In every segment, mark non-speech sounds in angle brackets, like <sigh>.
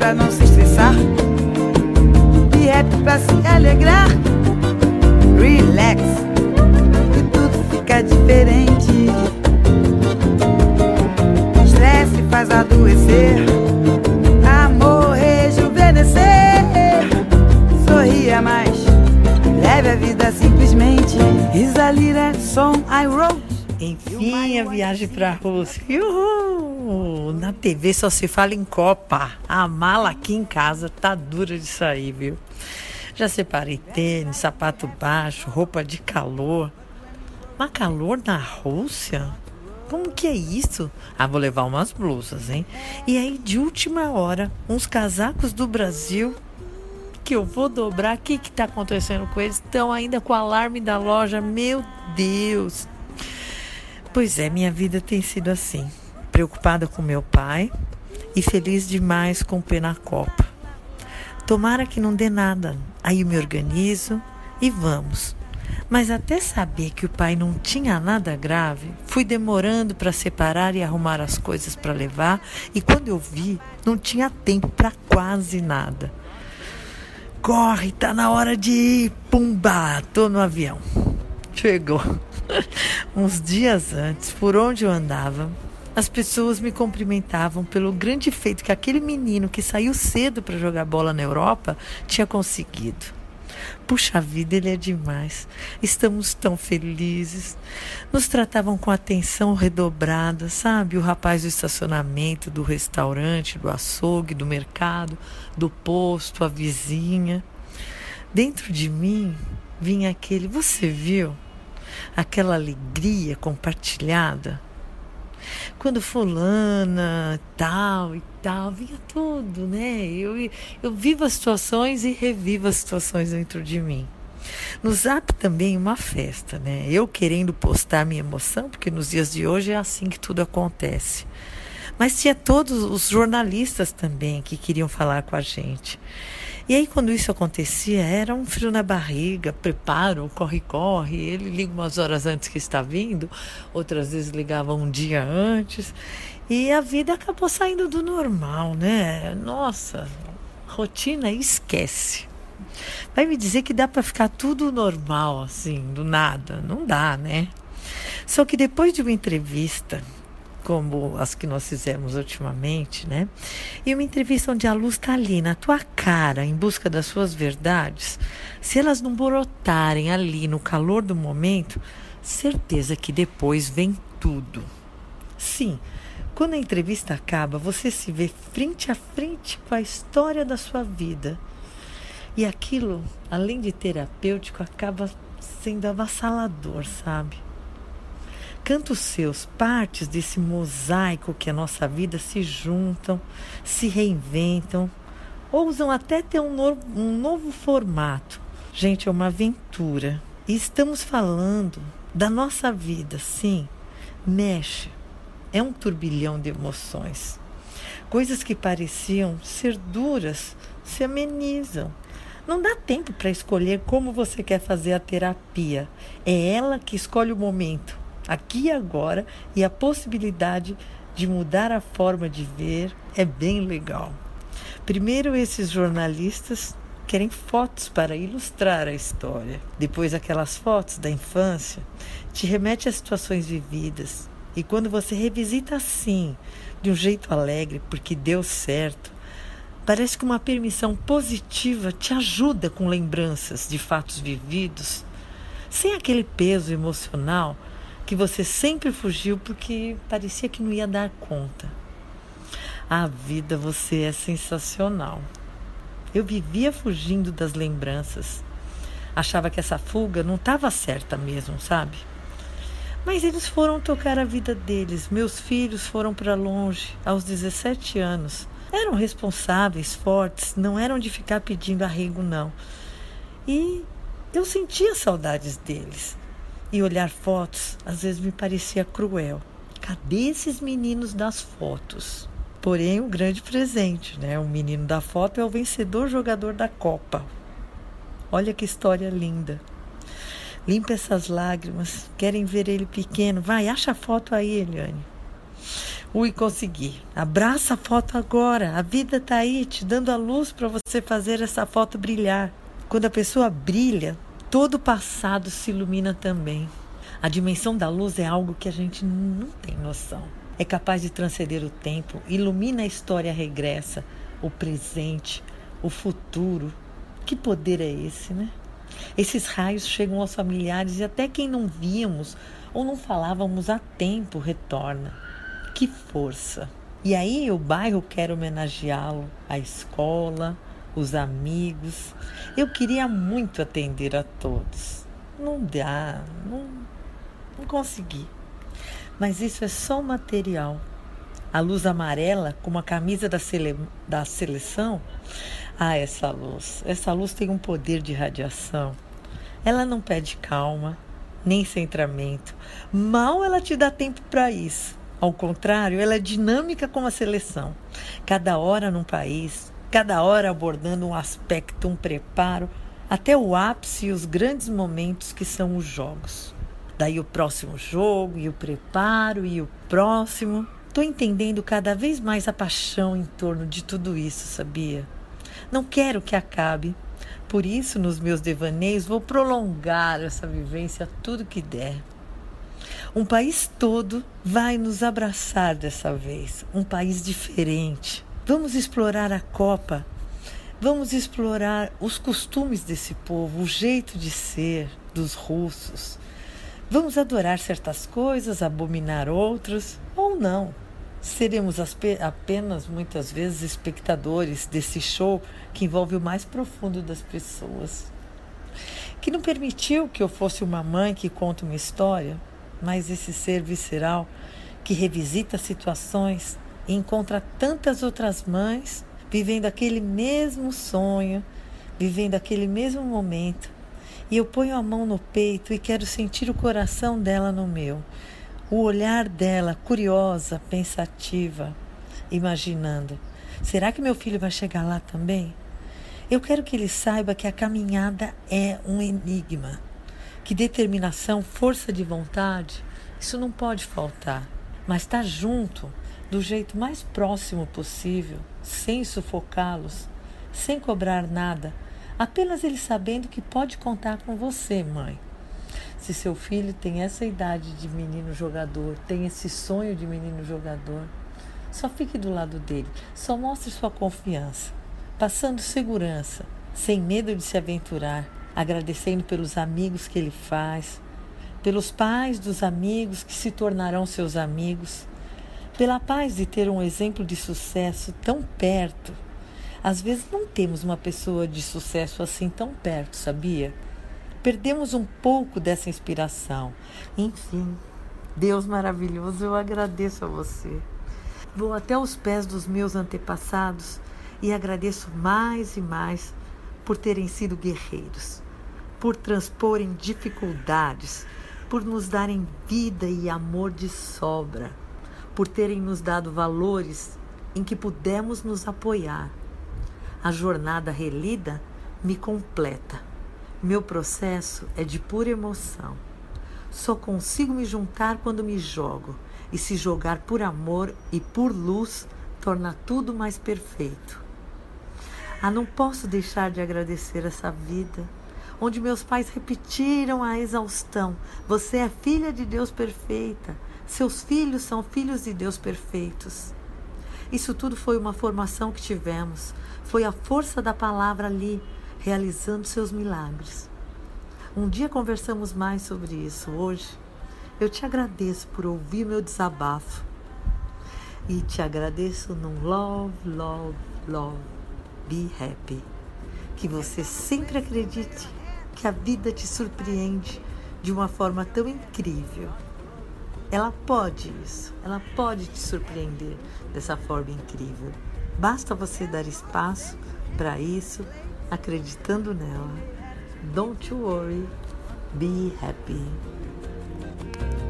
pra não se estressar. E rap pra se alegrar. Relax, e tudo fica diferente. Estresse faz adoecer. Amor rejuvenescer. Sorria mais. Leve a vida simplesmente. Isalira, som I wrote. Enfim, a viagem pra Rússia. Uhul! Na TV só se fala em Copa. A mala aqui em casa tá dura de sair, viu? Já separei tênis, sapato baixo, roupa de calor. Mas calor na Rússia? Como que é isso? Ah, vou levar umas blusas, hein? E aí, de última hora, uns casacos do Brasil que eu vou dobrar. O que que tá acontecendo com eles? Estão ainda com o alarme da loja. Meu Deus! Pois é, minha vida tem sido assim. Preocupada com meu pai e feliz demais com o pé na copa. Tomara que não dê nada. Aí eu me organizo e vamos. Mas até saber que o pai não tinha nada grave, fui demorando para separar e arrumar as coisas para levar, e quando eu vi, não tinha tempo para quase nada. Corre, tá na hora de ir. Pumba, tô no avião. Chegou. <laughs> Uns dias antes, por onde eu andava, as pessoas me cumprimentavam pelo grande feito que aquele menino que saiu cedo para jogar bola na Europa tinha conseguido. Puxa vida, ele é demais. Estamos tão felizes. Nos tratavam com atenção redobrada, sabe? O rapaz do estacionamento, do restaurante, do açougue, do mercado, do posto, a vizinha. Dentro de mim vinha aquele, você viu? Aquela alegria compartilhada. Quando fulana, tal e tal, vinha tudo, né? Eu, eu vivo as situações e revivo as situações dentro de mim. No Zap também uma festa, né? Eu querendo postar minha emoção, porque nos dias de hoje é assim que tudo acontece. Mas tinha todos os jornalistas também que queriam falar com a gente. E aí, quando isso acontecia, era um frio na barriga, preparo, corre, corre. Ele liga umas horas antes que está vindo, outras vezes ligava um dia antes. E a vida acabou saindo do normal, né? Nossa, rotina esquece. Vai me dizer que dá para ficar tudo normal, assim, do nada? Não dá, né? Só que depois de uma entrevista como as que nós fizemos ultimamente, né? E uma entrevista onde a luz está ali na tua cara, em busca das suas verdades, se elas não brotarem ali no calor do momento, certeza que depois vem tudo. Sim, quando a entrevista acaba, você se vê frente a frente com a história da sua vida. E aquilo, além de terapêutico, acaba sendo avassalador, sabe? Cantos seus, partes desse mosaico que é a nossa vida, se juntam, se reinventam, ousam até ter um novo, um novo formato. Gente, é uma aventura. E estamos falando da nossa vida, sim. Mexe. É um turbilhão de emoções. Coisas que pareciam ser duras se amenizam. Não dá tempo para escolher como você quer fazer a terapia. É ela que escolhe o momento aqui e agora e a possibilidade de mudar a forma de ver é bem legal. Primeiro, esses jornalistas querem fotos para ilustrar a história. Depois, aquelas fotos da infância te remete a situações vividas. E quando você revisita assim, de um jeito alegre, porque deu certo, parece que uma permissão positiva te ajuda com lembranças de fatos vividos, sem aquele peso emocional que você sempre fugiu porque parecia que não ia dar conta. A vida, você é sensacional. Eu vivia fugindo das lembranças. Achava que essa fuga não estava certa mesmo, sabe? Mas eles foram tocar a vida deles. Meus filhos foram para longe aos 17 anos. Eram responsáveis, fortes, não eram de ficar pedindo arrego, não. E eu sentia saudades deles. E olhar fotos às vezes me parecia cruel. Cadê esses meninos das fotos? Porém, um grande presente, né? O menino da foto é o vencedor jogador da Copa. Olha que história linda. Limpa essas lágrimas. Querem ver ele pequeno? Vai, acha a foto aí, Eliane. Ui, consegui. Abraça a foto agora. A vida tá aí te dando a luz para você fazer essa foto brilhar. Quando a pessoa brilha, todo o passado se ilumina também. A dimensão da luz é algo que a gente não tem noção. É capaz de transcender o tempo, ilumina a história regressa, o presente, o futuro. Que poder é esse, né? Esses raios chegam aos familiares e até quem não víamos ou não falávamos há tempo retorna. Que força! E aí o bairro quer homenageá-lo, a escola, os amigos. Eu queria muito atender a todos. Não dá, não, não consegui. Mas isso é só material. A luz amarela, como a camisa da, sele, da seleção, ah, essa luz. Essa luz tem um poder de radiação. Ela não pede calma, nem centramento. Mal ela te dá tempo para isso. Ao contrário, ela é dinâmica como a seleção. Cada hora num país, cada hora abordando um aspecto, um preparo, até o ápice e os grandes momentos que são os jogos. Daí o próximo jogo, e o preparo, e o próximo. Estou entendendo cada vez mais a paixão em torno de tudo isso, sabia? Não quero que acabe. Por isso, nos meus devaneios, vou prolongar essa vivência tudo que der. Um país todo vai nos abraçar dessa vez, um país diferente, Vamos explorar a Copa. Vamos explorar os costumes desse povo, o jeito de ser dos russos. Vamos adorar certas coisas, abominar outras ou não. Seremos apenas muitas vezes espectadores desse show que envolve o mais profundo das pessoas. Que não permitiu que eu fosse uma mãe que conta uma história, mas esse ser visceral que revisita situações e encontra tantas outras mães vivendo aquele mesmo sonho, vivendo aquele mesmo momento. E eu ponho a mão no peito e quero sentir o coração dela no meu, o olhar dela curiosa, pensativa, imaginando: será que meu filho vai chegar lá também? Eu quero que ele saiba que a caminhada é um enigma, que determinação, força de vontade, isso não pode faltar, mas estar tá junto do jeito mais próximo possível, sem sufocá-los, sem cobrar nada, apenas ele sabendo que pode contar com você, mãe. Se seu filho tem essa idade de menino jogador, tem esse sonho de menino jogador, só fique do lado dele, só mostre sua confiança, passando segurança, sem medo de se aventurar, agradecendo pelos amigos que ele faz, pelos pais dos amigos que se tornarão seus amigos, pela paz de ter um exemplo de sucesso tão perto. Às vezes não temos uma pessoa de sucesso assim tão perto, sabia? Perdemos um pouco dessa inspiração. Enfim, Deus maravilhoso, eu agradeço a você. Vou até os pés dos meus antepassados e agradeço mais e mais por terem sido guerreiros, por transporem dificuldades, por nos darem vida e amor de sobra por terem nos dado valores em que pudemos nos apoiar. A jornada relida me completa. Meu processo é de pura emoção. Só consigo me juntar quando me jogo, e se jogar por amor e por luz torna tudo mais perfeito. Ah, não posso deixar de agradecer essa vida, onde meus pais repetiram a exaustão: Você é filha de Deus perfeita. Seus filhos são filhos de Deus perfeitos. Isso tudo foi uma formação que tivemos, foi a força da palavra ali, realizando seus milagres. Um dia conversamos mais sobre isso. Hoje, eu te agradeço por ouvir meu desabafo. E te agradeço num love, love, love, be happy. Que você sempre acredite que a vida te surpreende de uma forma tão incrível ela pode isso, ela pode te surpreender dessa forma incrível. Basta você dar espaço para isso, acreditando nela. Don't you worry, be happy.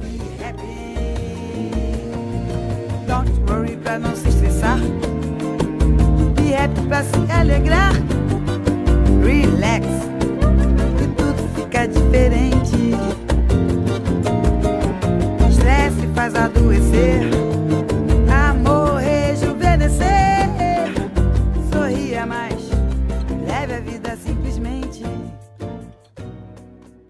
Be happy. Don't worry para não se estressar. Be happy para se alegrar.